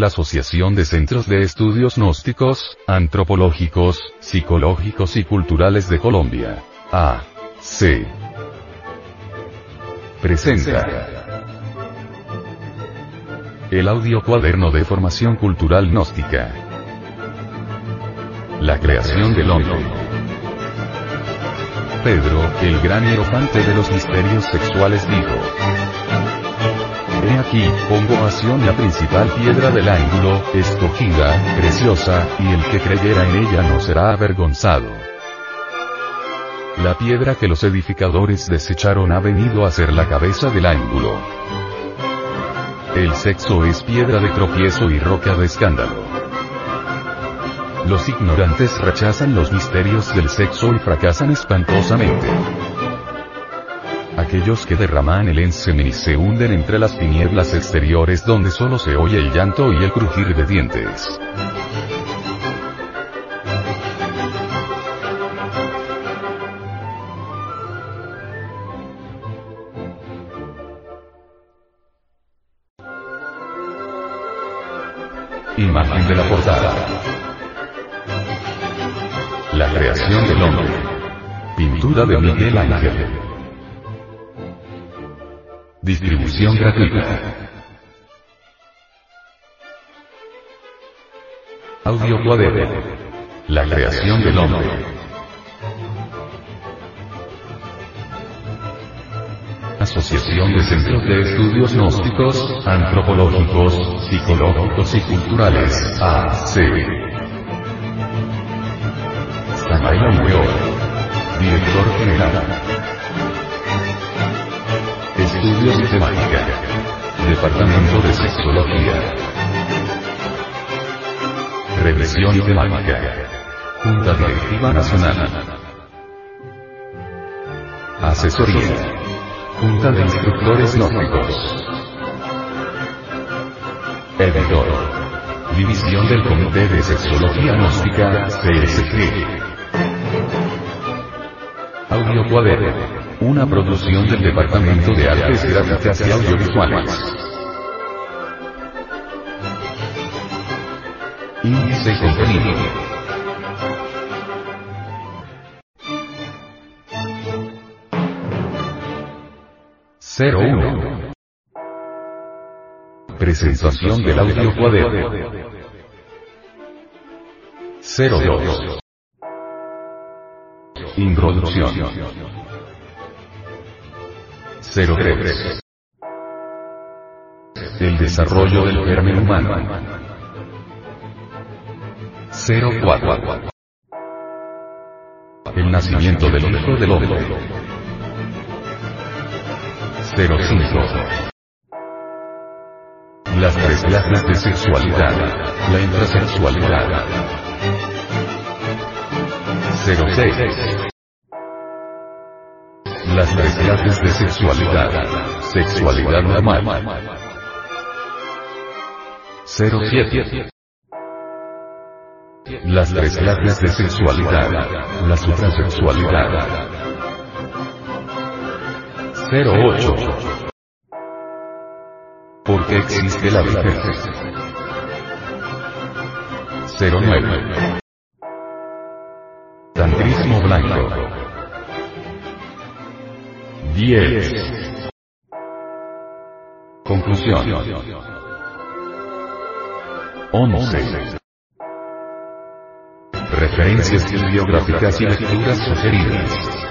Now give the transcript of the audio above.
la Asociación de Centros de Estudios Gnósticos, Antropológicos, Psicológicos y Culturales de Colombia. A. C. Presenta. El audio cuaderno de formación cultural gnóstica. La creación del hombre. Pedro, el gran hierofante de los misterios sexuales dijo. Aquí, pongo a Sion la principal piedra del ángulo, escogida, preciosa, y el que creyera en ella no será avergonzado. La piedra que los edificadores desecharon ha venido a ser la cabeza del ángulo. El sexo es piedra de tropiezo y roca de escándalo. Los ignorantes rechazan los misterios del sexo y fracasan espantosamente. Aquellos que derraman el ensemen y se hunden entre las tinieblas exteriores donde solo se oye el llanto y el crujir de dientes. Imagen de la portada. La creación del hombre. Pintura de Miguel Ángel. Distribución gratuita. Audio cuaderno. La creación del hombre. Asociación de Centros de Estudios Gnósticos, Antropológicos, Psicológicos y Culturales, AC. Samael Alveor, Director General. Estudios y Temática. Departamento de Sexología. Revisión y Temática. Junta Directiva Nacional. Asesoría. Junta de Instructores Gnósticos. Editor. División del Comité de Sexología Gnóstica, CSG. Audio Cuaderno. Una producción del Departamento de Artes Gráficas y Audiovisuales. Índice contenido. Cero uno. Presentación del audio cuaderno. 02. Introducción. 03. El desarrollo del germen humano. 04. El nacimiento del hijo del hombre. 05. Las tres clases de sexualidad. La intrasexualidad. 06. Las tres clases de sexualidad. Sexualidad normal. 07. Las tres clases de sexualidad. La suprasexualidad. 08. ¿Por qué existe la vejez? 09. Tantrismo blanco. 10. Conclusión. 11. Referencias bibliográficas y lecturas sugeridas.